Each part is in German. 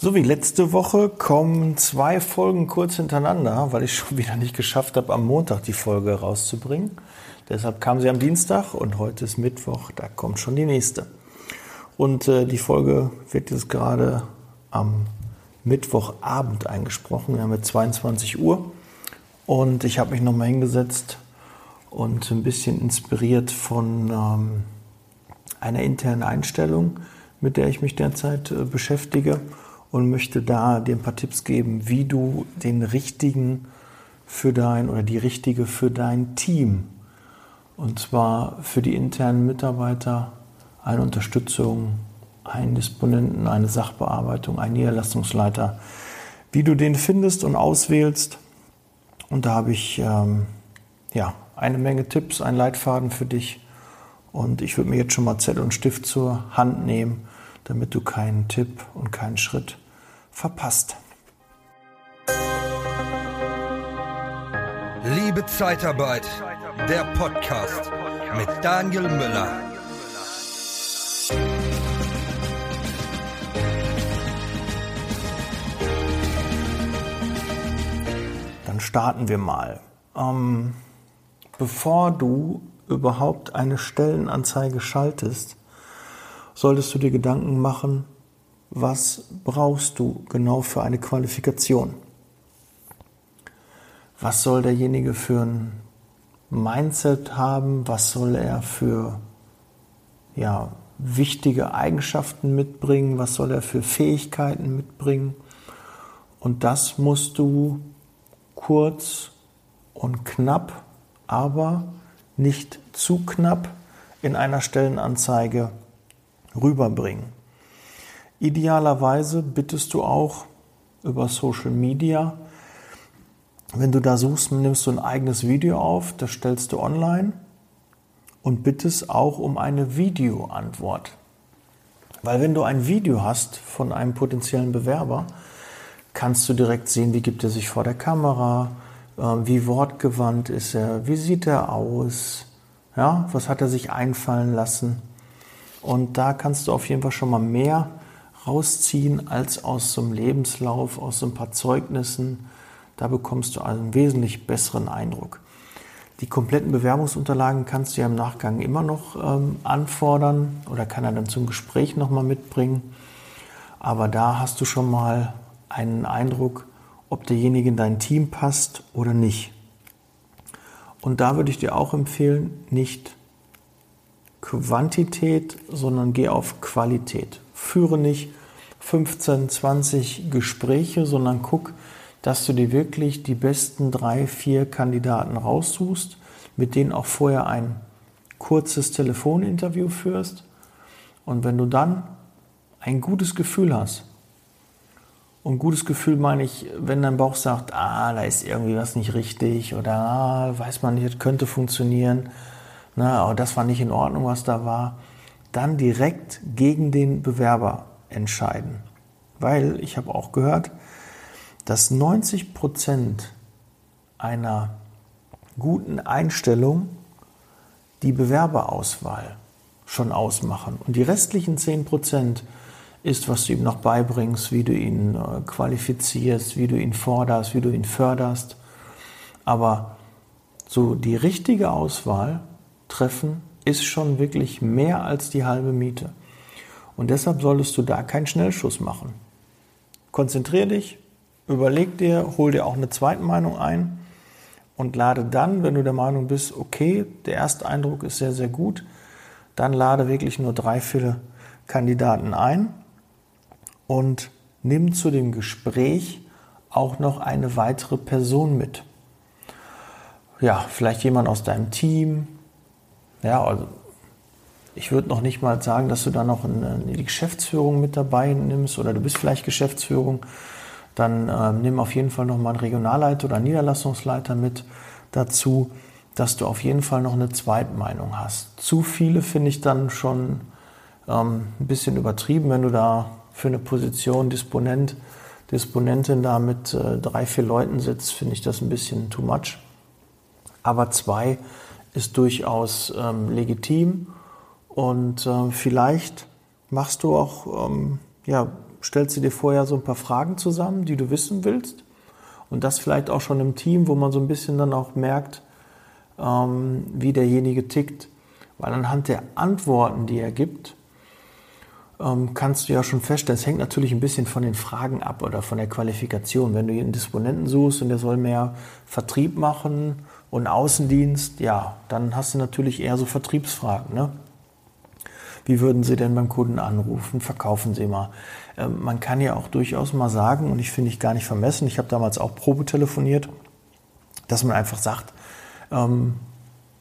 So wie letzte Woche kommen zwei Folgen kurz hintereinander, weil ich schon wieder nicht geschafft habe, am Montag die Folge rauszubringen. Deshalb kam sie am Dienstag und heute ist Mittwoch, da kommt schon die nächste. Und äh, die Folge wird jetzt gerade am Mittwochabend eingesprochen. Wir haben jetzt 22 Uhr und ich habe mich nochmal hingesetzt und ein bisschen inspiriert von ähm, einer internen Einstellung, mit der ich mich derzeit äh, beschäftige und möchte da dir ein paar Tipps geben, wie du den richtigen für dein oder die richtige für dein Team und zwar für die internen Mitarbeiter eine Unterstützung, einen Disponenten, eine Sachbearbeitung, einen Niederlassungsleiter, wie du den findest und auswählst. Und da habe ich ähm, ja eine Menge Tipps, einen Leitfaden für dich. Und ich würde mir jetzt schon mal Zettel und Stift zur Hand nehmen damit du keinen Tipp und keinen Schritt verpasst. Liebe Zeitarbeit, der Podcast mit Daniel Müller. Dann starten wir mal. Ähm, bevor du überhaupt eine Stellenanzeige schaltest, solltest du dir Gedanken machen, was brauchst du genau für eine Qualifikation? Was soll derjenige für ein Mindset haben? Was soll er für ja, wichtige Eigenschaften mitbringen? Was soll er für Fähigkeiten mitbringen? Und das musst du kurz und knapp, aber nicht zu knapp in einer Stellenanzeige rüberbringen. Idealerweise bittest du auch über Social Media, wenn du da suchst, nimmst du ein eigenes Video auf, das stellst du online und bittest auch um eine Videoantwort. Weil wenn du ein Video hast von einem potenziellen Bewerber, kannst du direkt sehen, wie gibt er sich vor der Kamera, ähm, wie wortgewandt ist er, wie sieht er aus, ja, was hat er sich einfallen lassen. Und da kannst du auf jeden Fall schon mal mehr rausziehen als aus so einem Lebenslauf, aus so ein paar Zeugnissen. Da bekommst du einen wesentlich besseren Eindruck. Die kompletten Bewerbungsunterlagen kannst du ja im Nachgang immer noch ähm, anfordern oder kann er dann zum Gespräch nochmal mitbringen. Aber da hast du schon mal einen Eindruck, ob derjenige in dein Team passt oder nicht. Und da würde ich dir auch empfehlen, nicht Quantität, sondern geh auf Qualität. Führe nicht 15, 20 Gespräche, sondern guck, dass du dir wirklich die besten drei, vier Kandidaten raussuchst, mit denen auch vorher ein kurzes Telefoninterview führst. Und wenn du dann ein gutes Gefühl hast, und gutes Gefühl meine ich, wenn dein Bauch sagt, ah, da ist irgendwie was nicht richtig oder ah, weiß man nicht, das könnte funktionieren, na, aber das war nicht in Ordnung, was da war, dann direkt gegen den Bewerber entscheiden. Weil ich habe auch gehört, dass 90 Prozent einer guten Einstellung die Bewerberauswahl schon ausmachen. Und die restlichen 10 Prozent ist, was du ihm noch beibringst, wie du ihn äh, qualifizierst, wie du ihn forderst, wie du ihn förderst. Aber so die richtige Auswahl treffen, ist schon wirklich mehr als die halbe Miete. Und deshalb solltest du da keinen Schnellschuss machen. Konzentrier dich, überleg dir, hol dir auch eine Zweitmeinung ein und lade dann, wenn du der Meinung bist, okay, der erste Eindruck ist sehr, sehr gut, dann lade wirklich nur drei, vier Kandidaten ein und nimm zu dem Gespräch auch noch eine weitere Person mit. Ja, vielleicht jemand aus deinem Team, ja, also ich würde noch nicht mal sagen, dass du da noch eine, die Geschäftsführung mit dabei nimmst oder du bist vielleicht Geschäftsführung. Dann äh, nimm auf jeden Fall noch mal einen Regionalleiter oder einen Niederlassungsleiter mit dazu, dass du auf jeden Fall noch eine Zweitmeinung hast. Zu viele finde ich dann schon ähm, ein bisschen übertrieben, wenn du da für eine Position Disponent, Disponentin da mit äh, drei, vier Leuten sitzt, finde ich das ein bisschen too much. Aber zwei ist durchaus ähm, legitim und äh, vielleicht machst du auch, ähm, ja, stellst du dir vorher so ein paar Fragen zusammen, die du wissen willst. Und das vielleicht auch schon im Team, wo man so ein bisschen dann auch merkt, ähm, wie derjenige tickt. Weil anhand der Antworten, die er gibt, ähm, kannst du ja schon feststellen, es hängt natürlich ein bisschen von den Fragen ab oder von der Qualifikation. Wenn du einen Disponenten suchst und der soll mehr Vertrieb machen und Außendienst, ja, dann hast du natürlich eher so Vertriebsfragen. Ne? Wie würden Sie denn beim Kunden anrufen? Verkaufen Sie mal. Ähm, man kann ja auch durchaus mal sagen, und ich finde ich gar nicht vermessen, ich habe damals auch Probe telefoniert, dass man einfach sagt, ähm,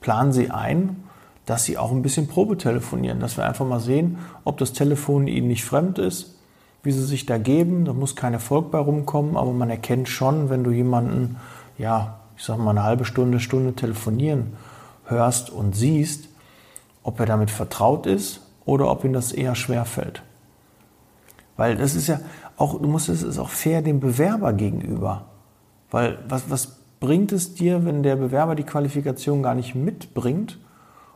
planen Sie ein, dass Sie auch ein bisschen Probe telefonieren, dass wir einfach mal sehen, ob das Telefon Ihnen nicht fremd ist, wie Sie sich da geben. Da muss kein Erfolg bei rumkommen, aber man erkennt schon, wenn du jemanden, ja, ich sag mal eine halbe Stunde, Stunde telefonieren hörst und siehst, ob er damit vertraut ist oder ob ihm das eher schwer fällt. Weil das ist ja auch, du musst es ist auch fair dem Bewerber gegenüber. Weil was, was bringt es dir, wenn der Bewerber die Qualifikation gar nicht mitbringt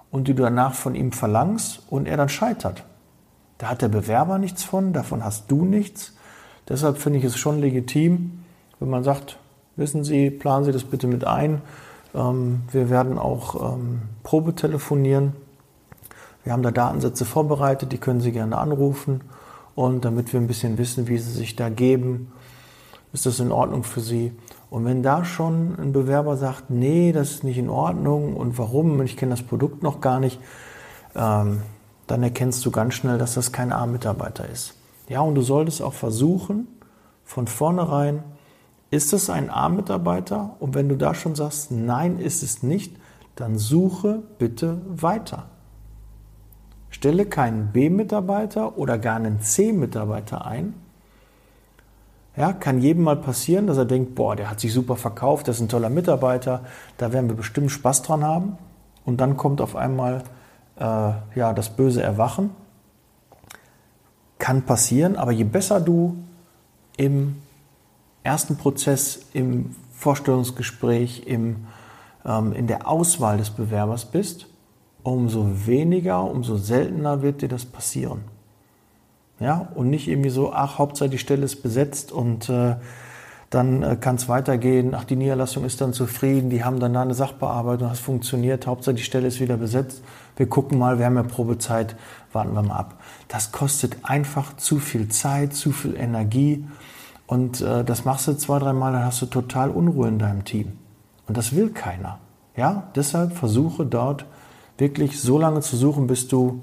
und du danach von ihm verlangst und er dann scheitert? Da hat der Bewerber nichts von, davon hast du nichts. Deshalb finde ich es schon legitim, wenn man sagt, wissen Sie, planen Sie das bitte mit ein. Ähm, wir werden auch ähm, Probe telefonieren wir haben da Datensätze vorbereitet, die können Sie gerne anrufen. Und damit wir ein bisschen wissen, wie Sie sich da geben, ist das in Ordnung für Sie. Und wenn da schon ein Bewerber sagt, nee, das ist nicht in Ordnung und warum, ich kenne das Produkt noch gar nicht, ähm, dann erkennst du ganz schnell, dass das kein A-Mitarbeiter ist. Ja, und du solltest auch versuchen, von vornherein, ist es ein A-Mitarbeiter? Und wenn du da schon sagst, nein, ist es nicht, dann suche bitte weiter. Stelle keinen B-Mitarbeiter oder gar einen C-Mitarbeiter ein. Ja, kann jedem mal passieren, dass er denkt, boah, der hat sich super verkauft, das ist ein toller Mitarbeiter, da werden wir bestimmt Spaß dran haben. Und dann kommt auf einmal äh, ja, das böse Erwachen. Kann passieren, aber je besser du im ersten Prozess, im Vorstellungsgespräch, im, ähm, in der Auswahl des Bewerbers bist, umso weniger, umso seltener wird dir das passieren. Ja, und nicht irgendwie so, ach, Hauptsache die Stelle ist besetzt und äh, dann äh, kann es weitergehen. Ach, die Niederlassung ist dann zufrieden, die haben dann da eine Sachbearbeitung, das funktioniert, Hauptsache die Stelle ist wieder besetzt. Wir gucken mal, wir haben ja Probezeit, warten wir mal ab. Das kostet einfach zu viel Zeit, zu viel Energie und äh, das machst du zwei, dreimal, dann hast du total Unruhe in deinem Team. Und das will keiner. Ja, deshalb versuche dort wirklich so lange zu suchen, bis du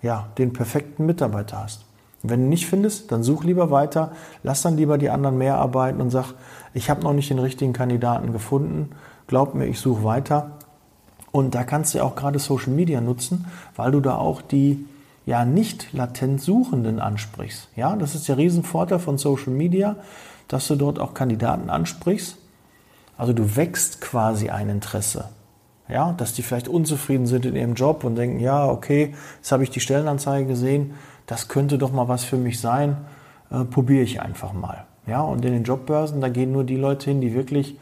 ja, den perfekten Mitarbeiter hast. Und wenn du nicht findest, dann such lieber weiter, lass dann lieber die anderen mehr arbeiten und sag, ich habe noch nicht den richtigen Kandidaten gefunden, glaub mir, ich suche weiter. Und da kannst du auch gerade Social Media nutzen, weil du da auch die ja nicht latent Suchenden ansprichst. Ja, das ist der Riesenvorteil von Social Media, dass du dort auch Kandidaten ansprichst. Also du wächst quasi ein Interesse. Ja, dass die vielleicht unzufrieden sind in ihrem Job und denken, ja, okay, jetzt habe ich die Stellenanzeige gesehen, das könnte doch mal was für mich sein, äh, probiere ich einfach mal. Ja, und in den Jobbörsen, da gehen nur die Leute hin, die wirklich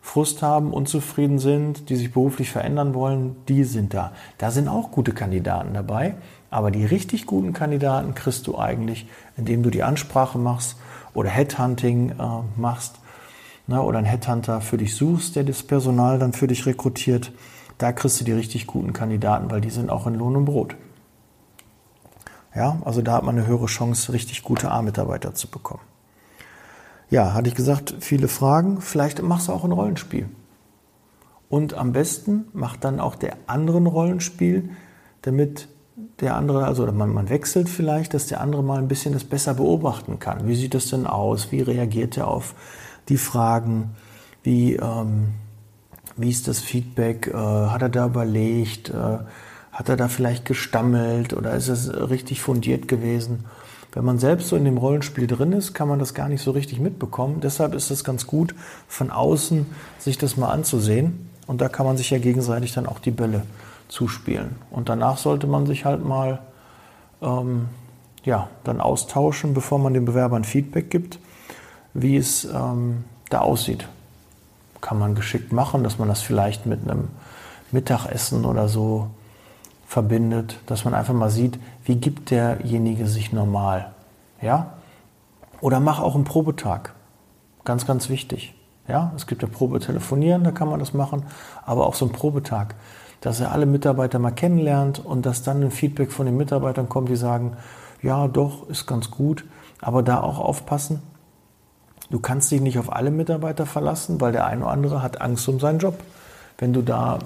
Frust haben, unzufrieden sind, die sich beruflich verändern wollen, die sind da. Da sind auch gute Kandidaten dabei, aber die richtig guten Kandidaten kriegst du eigentlich, indem du die Ansprache machst oder Headhunting äh, machst ne, oder einen Headhunter für dich suchst, der das Personal dann für dich rekrutiert, da kriegst du die richtig guten Kandidaten, weil die sind auch in Lohn und Brot. Ja, also da hat man eine höhere Chance, richtig gute A-Mitarbeiter zu bekommen. Ja, hatte ich gesagt, viele Fragen. Vielleicht machst du auch ein Rollenspiel. Und am besten macht dann auch der andere ein Rollenspiel, damit der andere, also man, man wechselt vielleicht, dass der andere mal ein bisschen das besser beobachten kann. Wie sieht das denn aus? Wie reagiert er auf die Fragen, wie, ähm, wie ist das Feedback, äh, hat er da überlegt, äh, hat er da vielleicht gestammelt oder ist es richtig fundiert gewesen? Wenn man selbst so in dem Rollenspiel drin ist, kann man das gar nicht so richtig mitbekommen. Deshalb ist es ganz gut, von außen sich das mal anzusehen. Und da kann man sich ja gegenseitig dann auch die Bälle zuspielen. Und danach sollte man sich halt mal ähm, ja, dann austauschen, bevor man den Bewerbern Feedback gibt wie es ähm, da aussieht. Kann man geschickt machen, dass man das vielleicht mit einem Mittagessen oder so verbindet, dass man einfach mal sieht, wie gibt derjenige sich normal. Ja? Oder mach auch einen Probetag. Ganz, ganz wichtig. Ja, es gibt ja Probe telefonieren, da kann man das machen, aber auch so ein Probetag, dass er alle Mitarbeiter mal kennenlernt und dass dann ein Feedback von den Mitarbeitern kommt, die sagen, ja, doch, ist ganz gut, aber da auch aufpassen. Du kannst dich nicht auf alle Mitarbeiter verlassen, weil der eine oder andere hat Angst um seinen Job. Wenn du da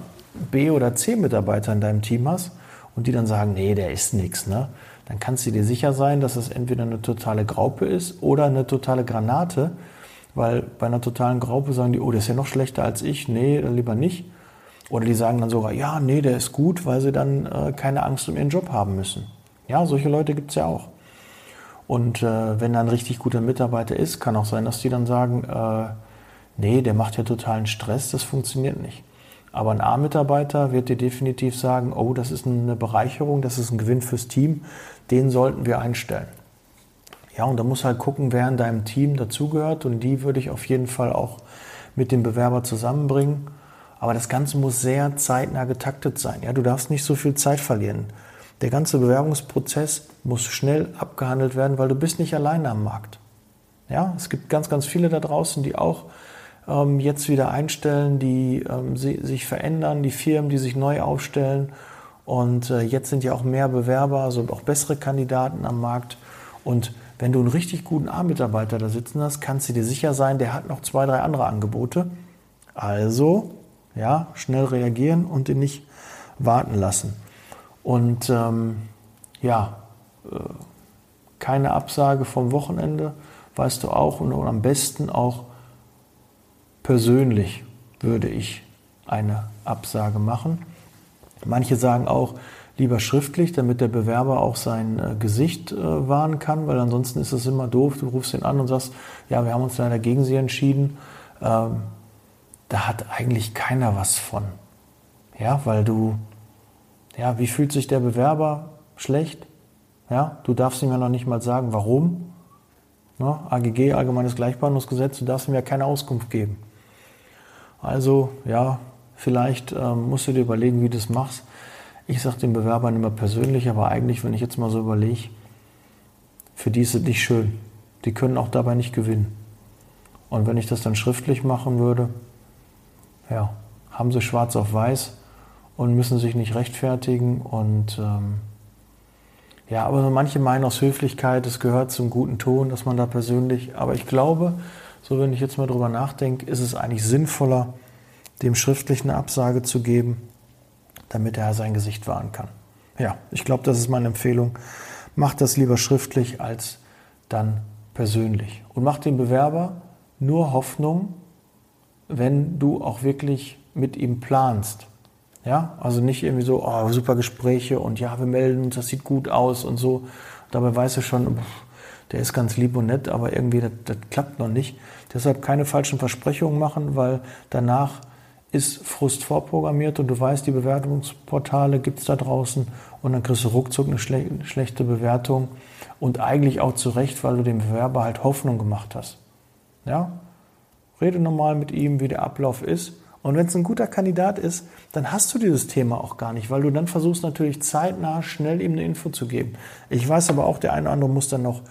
B oder C Mitarbeiter in deinem Team hast und die dann sagen, nee, der ist nichts, ne? dann kannst du dir sicher sein, dass es entweder eine totale Graupe ist oder eine totale Granate, weil bei einer totalen Graupe sagen die, oh, der ist ja noch schlechter als ich, nee, dann lieber nicht. Oder die sagen dann sogar, ja, nee, der ist gut, weil sie dann äh, keine Angst um ihren Job haben müssen. Ja, solche Leute gibt es ja auch. Und äh, wenn da ein richtig guter Mitarbeiter ist, kann auch sein, dass die dann sagen, äh, nee, der macht ja totalen Stress, das funktioniert nicht. Aber ein A-Mitarbeiter wird dir definitiv sagen, oh, das ist eine Bereicherung, das ist ein Gewinn fürs Team, den sollten wir einstellen. Ja, und da muss halt gucken, wer in deinem Team dazugehört und die würde ich auf jeden Fall auch mit dem Bewerber zusammenbringen. Aber das Ganze muss sehr zeitnah getaktet sein. Ja, du darfst nicht so viel Zeit verlieren. Der ganze Bewerbungsprozess muss schnell abgehandelt werden, weil du bist nicht alleine am Markt. Ja, es gibt ganz, ganz viele da draußen, die auch ähm, jetzt wieder einstellen, die ähm, sie, sich verändern, die Firmen, die sich neu aufstellen. Und äh, jetzt sind ja auch mehr Bewerber, also auch bessere Kandidaten am Markt. Und wenn du einen richtig guten A-Mitarbeiter da sitzen hast, kannst du dir sicher sein, der hat noch zwei, drei andere Angebote. Also, ja, schnell reagieren und ihn nicht warten lassen. Und ähm, ja, äh, keine Absage vom Wochenende, weißt du auch, und, und am besten auch persönlich würde ich eine Absage machen. Manche sagen auch, lieber schriftlich, damit der Bewerber auch sein äh, Gesicht äh, wahren kann, weil ansonsten ist es immer doof. Du rufst ihn an und sagst, ja, wir haben uns leider gegen Sie entschieden. Ähm, da hat eigentlich keiner was von. Ja, weil du, ja, wie fühlt sich der Bewerber schlecht? Ja, du darfst ihm ja noch nicht mal sagen, warum. Ja, AGG, Allgemeines Gleichbehandlungsgesetz, du darfst ihm ja keine Auskunft geben. Also, ja, vielleicht ähm, musst du dir überlegen, wie du das machst. Ich sage den Bewerbern immer persönlich, aber eigentlich, wenn ich jetzt mal so überlege, für die ist es nicht schön. Die können auch dabei nicht gewinnen. Und wenn ich das dann schriftlich machen würde, ja, haben sie schwarz auf weiß und müssen sich nicht rechtfertigen. Und ähm, ja, aber manche meinen aus Höflichkeit, es gehört zum guten Ton, dass man da persönlich, aber ich glaube, so wenn ich jetzt mal drüber nachdenke, ist es eigentlich sinnvoller, dem schriftlich eine Absage zu geben, damit er sein Gesicht wahren kann. Ja, ich glaube, das ist meine Empfehlung. Mach das lieber schriftlich als dann persönlich. Und mach dem Bewerber nur Hoffnung, wenn du auch wirklich mit ihm planst. Ja, also nicht irgendwie so, oh, super Gespräche und ja, wir melden uns, das sieht gut aus und so. Dabei weißt du schon, der ist ganz lieb und nett, aber irgendwie das, das klappt noch nicht. Deshalb keine falschen Versprechungen machen, weil danach ist Frust vorprogrammiert und du weißt, die Bewertungsportale gibt es da draußen und dann kriegst du ruckzuck eine schle schlechte Bewertung und eigentlich auch zu Recht, weil du dem Bewerber halt Hoffnung gemacht hast. Ja? Rede normal mit ihm, wie der Ablauf ist. Und wenn es ein guter Kandidat ist, dann hast du dieses Thema auch gar nicht, weil du dann versuchst natürlich zeitnah schnell ihm eine Info zu geben. Ich weiß aber auch, der eine oder andere muss dann noch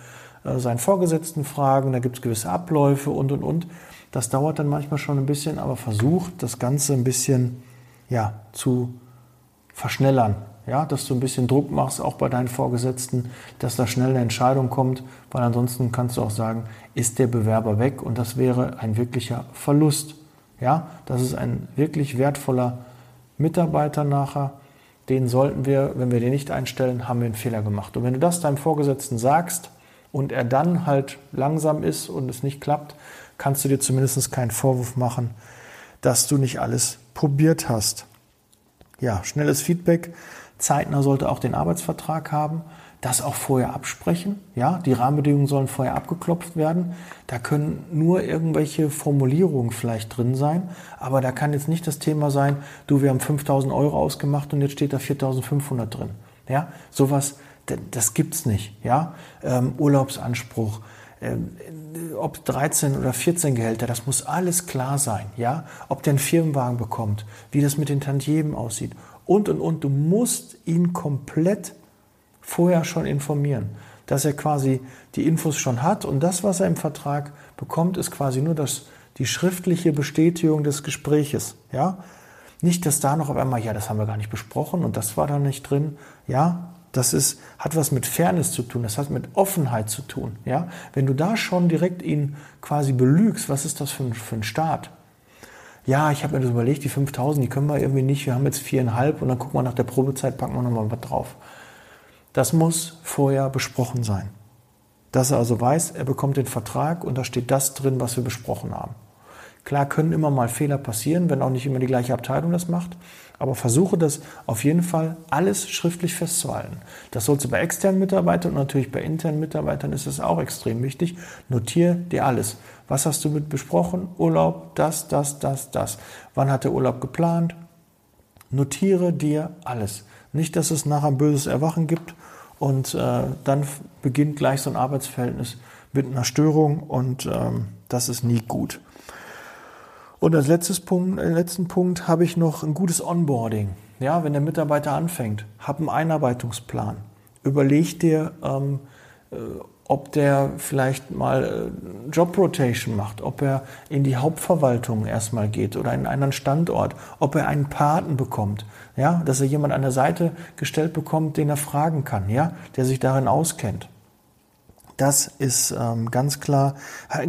äh, seinen Vorgesetzten fragen, da gibt es gewisse Abläufe und und und. Das dauert dann manchmal schon ein bisschen, aber versucht das Ganze ein bisschen ja, zu verschnellern. Ja, dass du ein bisschen Druck machst, auch bei deinen Vorgesetzten, dass da schnell eine Entscheidung kommt, weil ansonsten kannst du auch sagen, ist der Bewerber weg und das wäre ein wirklicher Verlust. Ja, das ist ein wirklich wertvoller Mitarbeiter nachher. Den sollten wir, wenn wir den nicht einstellen, haben wir einen Fehler gemacht. Und wenn du das deinem Vorgesetzten sagst und er dann halt langsam ist und es nicht klappt, kannst du dir zumindest keinen Vorwurf machen, dass du nicht alles probiert hast. Ja, schnelles Feedback. Zeitnah sollte auch den Arbeitsvertrag haben. Das auch vorher absprechen. Ja, die Rahmenbedingungen sollen vorher abgeklopft werden. Da können nur irgendwelche Formulierungen vielleicht drin sein. Aber da kann jetzt nicht das Thema sein, du, wir haben 5000 Euro ausgemacht und jetzt steht da 4500 drin. Ja, sowas, das gibt's nicht. Ja, ähm, Urlaubsanspruch, ähm, ob 13 oder 14 Gehälter, das muss alles klar sein, ja? Ob der einen Firmenwagen bekommt, wie das mit den Tantiemen aussieht und und und. Du musst ihn komplett vorher schon informieren. dass er quasi die Infos schon hat und das, was er im Vertrag bekommt, ist quasi nur das, die schriftliche Bestätigung des Gespräches. Ja? Nicht, dass da noch auf einmal, ja, das haben wir gar nicht besprochen und das war da nicht drin. Ja, das ist, hat was mit Fairness zu tun, das hat mit Offenheit zu tun. Ja? Wenn du da schon direkt ihn quasi belügst, was ist das für ein, für ein Staat? Ja, ich habe mir das überlegt, die 5000, die können wir irgendwie nicht, wir haben jetzt viereinhalb und dann gucken wir nach der Probezeit, packen wir nochmal was drauf. Das muss vorher besprochen sein. Dass er also weiß, er bekommt den Vertrag und da steht das drin, was wir besprochen haben. Klar können immer mal Fehler passieren, wenn auch nicht immer die gleiche Abteilung das macht, aber versuche das auf jeden Fall alles schriftlich festzuhalten. Das sollst du bei externen Mitarbeitern und natürlich bei internen Mitarbeitern ist es auch extrem wichtig. Notiere dir alles. Was hast du mit besprochen? Urlaub, das, das, das, das. Wann hat der Urlaub geplant? Notiere dir alles. Nicht, dass es nachher ein böses Erwachen gibt und äh, dann beginnt gleich so ein Arbeitsverhältnis mit einer Störung und ähm, das ist nie gut. Und als letztes Punkt, äh, letzten Punkt habe ich noch ein gutes Onboarding. Ja, wenn der Mitarbeiter anfängt, hab einen Einarbeitungsplan. Überleg dir, ähm, äh, ob der vielleicht mal äh, Job Rotation macht, ob er in die Hauptverwaltung erstmal geht oder in einen anderen Standort, ob er einen Paten bekommt, ja, dass er jemand an der Seite gestellt bekommt, den er fragen kann, ja, der sich darin auskennt. Das ist ähm, ganz klar.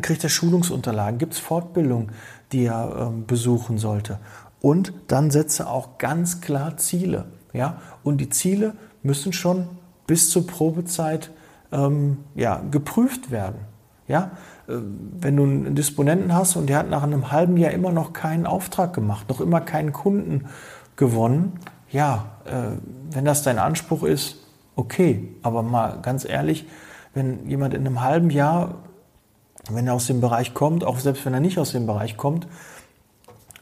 Kriegt er Schulungsunterlagen? Gibt es Fortbildung, die er ähm, besuchen sollte? Und dann setze auch ganz klar Ziele. Ja? Und die Ziele müssen schon bis zur Probezeit ähm, ja, geprüft werden. Ja? Äh, wenn du einen Disponenten hast und der hat nach einem halben Jahr immer noch keinen Auftrag gemacht, noch immer keinen Kunden gewonnen, ja, äh, wenn das dein Anspruch ist, okay, aber mal ganz ehrlich, wenn jemand in einem halben Jahr, wenn er aus dem Bereich kommt, auch selbst wenn er nicht aus dem Bereich kommt,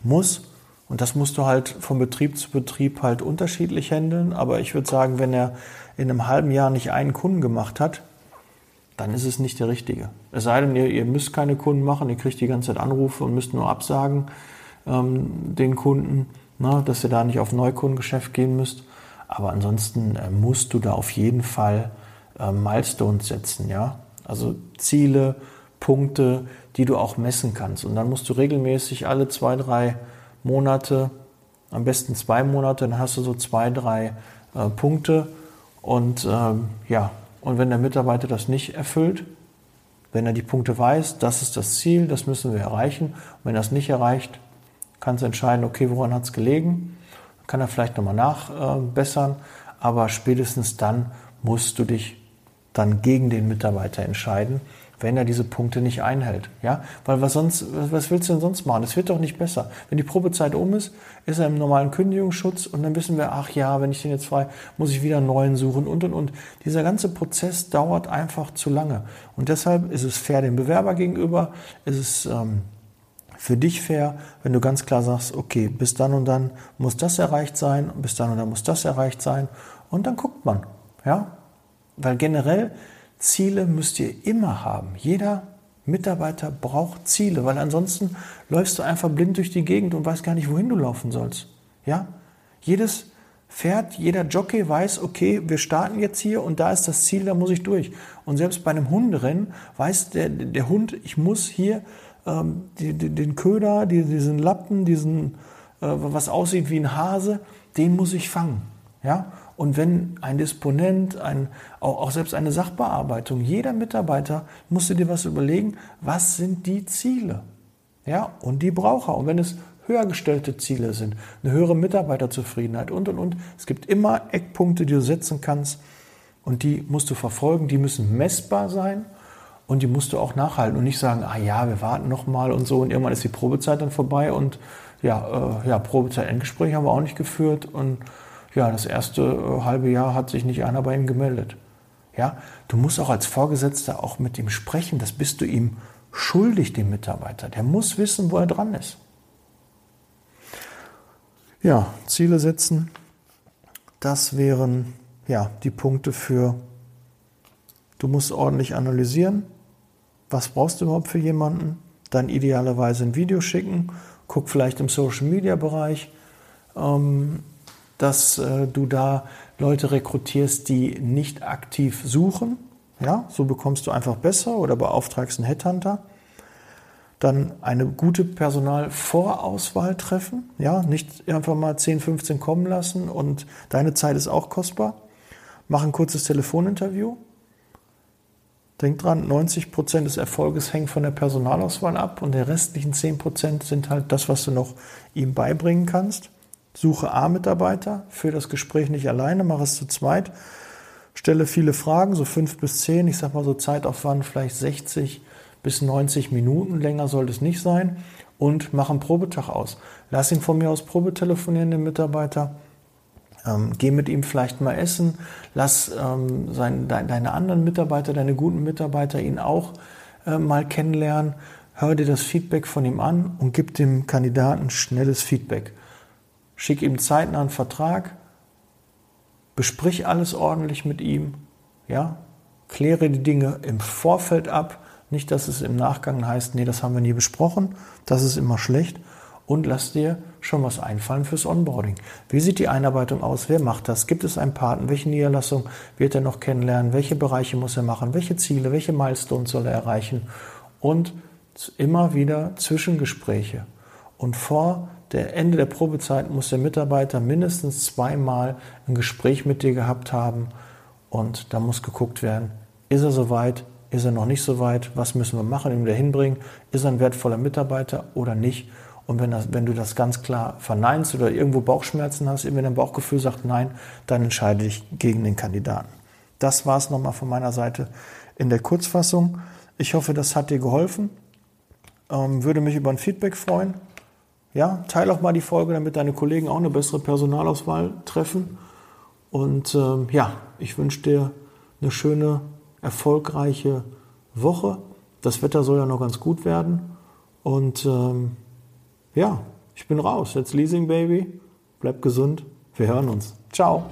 muss, und das musst du halt von Betrieb zu Betrieb halt unterschiedlich handeln, aber ich würde sagen, wenn er in einem halben Jahr nicht einen Kunden gemacht hat, dann ist es nicht der richtige. Es sei denn, ihr, ihr müsst keine Kunden machen, ihr kriegt die ganze Zeit Anrufe und müsst nur absagen ähm, den Kunden, na, ne, dass ihr da nicht auf Neukundengeschäft gehen müsst. Aber ansonsten äh, musst du da auf jeden Fall äh, Milestones setzen, ja. Also Ziele, Punkte, die du auch messen kannst. Und dann musst du regelmäßig alle zwei, drei Monate, am besten zwei Monate, dann hast du so zwei, drei äh, Punkte. Und ähm, ja, und wenn der Mitarbeiter das nicht erfüllt, wenn er die Punkte weiß, das ist das Ziel, das müssen wir erreichen. Und wenn er es nicht erreicht, kannst du entscheiden, okay, woran hat es gelegen? Kann er vielleicht nochmal nachbessern, aber spätestens dann musst du dich dann gegen den Mitarbeiter entscheiden, wenn er diese Punkte nicht einhält. Ja? Weil was sonst, was willst du denn sonst machen? Es wird doch nicht besser. Wenn die Probezeit um ist, ist er im normalen Kündigungsschutz und dann wissen wir, ach ja, wenn ich den jetzt frei, muss ich wieder einen neuen suchen und und und. Dieser ganze Prozess dauert einfach zu lange. Und deshalb ist es fair dem Bewerber gegenüber, ist es ähm, für dich fair, wenn du ganz klar sagst, okay, bis dann und dann muss das erreicht sein, bis dann und dann muss das erreicht sein und dann guckt man. Ja, weil generell Ziele müsst ihr immer haben. Jeder Mitarbeiter braucht Ziele, weil ansonsten läufst du einfach blind durch die Gegend und weißt gar nicht, wohin du laufen sollst. Ja? Jedes Pferd, jeder Jockey weiß, okay, wir starten jetzt hier und da ist das Ziel, da muss ich durch. Und selbst bei einem Hunderennen weiß der, der Hund, ich muss hier ähm, die, die, den Köder, die, diesen Lappen, diesen, äh, was aussieht wie ein Hase, den muss ich fangen. Ja? Und wenn ein Disponent, ein, auch, auch selbst eine Sachbearbeitung, jeder Mitarbeiter musste dir was überlegen, was sind die Ziele? Ja, und die Braucher. Und wenn es höher gestellte Ziele sind, eine höhere Mitarbeiterzufriedenheit und, und, und. Es gibt immer Eckpunkte, die du setzen kannst und die musst du verfolgen, die müssen messbar sein und die musst du auch nachhalten und nicht sagen, ah ja, wir warten noch mal und so und irgendwann ist die Probezeit dann vorbei und ja, äh, ja Probezeit-Endgespräch haben wir auch nicht geführt und ja, das erste äh, halbe Jahr hat sich nicht einer bei ihm gemeldet. Ja, du musst auch als Vorgesetzter auch mit ihm sprechen. Das bist du ihm schuldig, dem Mitarbeiter. Der muss wissen, wo er dran ist. Ja, Ziele setzen. Das wären ja die Punkte für. Du musst ordentlich analysieren. Was brauchst du überhaupt für jemanden? Dann idealerweise ein Video schicken. Guck vielleicht im Social Media Bereich. Ähm, dass äh, du da Leute rekrutierst, die nicht aktiv suchen. Ja, so bekommst du einfach besser oder beauftragst einen Headhunter. Dann eine gute Personalvorauswahl treffen. Ja, nicht einfach mal 10, 15 kommen lassen und deine Zeit ist auch kostbar. Mach ein kurzes Telefoninterview. Denk dran, 90 Prozent des Erfolges hängt von der Personalauswahl ab und die restlichen 10 Prozent sind halt das, was du noch ihm beibringen kannst. Suche A-Mitarbeiter für das Gespräch nicht alleine, mach es zu zweit. Stelle viele Fragen, so fünf bis zehn. Ich sag mal so Zeitaufwand vielleicht 60 bis 90 Minuten. Länger sollte es nicht sein. Und mach einen Probetag aus. Lass ihn von mir aus Probetelefonieren, den Mitarbeiter. Ähm, geh mit ihm vielleicht mal essen. Lass ähm, sein, de, deine anderen Mitarbeiter, deine guten Mitarbeiter ihn auch äh, mal kennenlernen. Hör dir das Feedback von ihm an und gib dem Kandidaten schnelles Feedback. Schick ihm zeitnah einen Vertrag. Besprich alles ordentlich mit ihm. Ja? Kläre die Dinge im Vorfeld ab nicht, dass es im Nachgang heißt, nee, das haben wir nie besprochen, das ist immer schlecht. Und lass dir schon was einfallen fürs Onboarding. Wie sieht die Einarbeitung aus? Wer macht das? Gibt es einen Paten? Welche Niederlassung wird er noch kennenlernen? Welche Bereiche muss er machen? Welche Ziele, welche Milestones soll er erreichen? Und immer wieder Zwischengespräche. Und vor der Ende der Probezeit muss der Mitarbeiter mindestens zweimal ein Gespräch mit dir gehabt haben. Und da muss geguckt werden, ist er soweit? Ist er noch nicht so weit? Was müssen wir machen, ihn wieder hinbringen? Ist er ein wertvoller Mitarbeiter oder nicht? Und wenn, das, wenn du das ganz klar verneinst oder irgendwo Bauchschmerzen hast, wenn dein Bauchgefühl sagt nein, dann entscheide dich gegen den Kandidaten. Das war es nochmal von meiner Seite in der Kurzfassung. Ich hoffe, das hat dir geholfen. Ähm, würde mich über ein Feedback freuen. Ja, teile auch mal die Folge, damit deine Kollegen auch eine bessere Personalauswahl treffen. Und ähm, ja, ich wünsche dir eine schöne erfolgreiche Woche. Das Wetter soll ja noch ganz gut werden. Und ähm, ja, ich bin raus. Jetzt Leasing Baby. Bleib gesund. Wir hören uns. Ciao.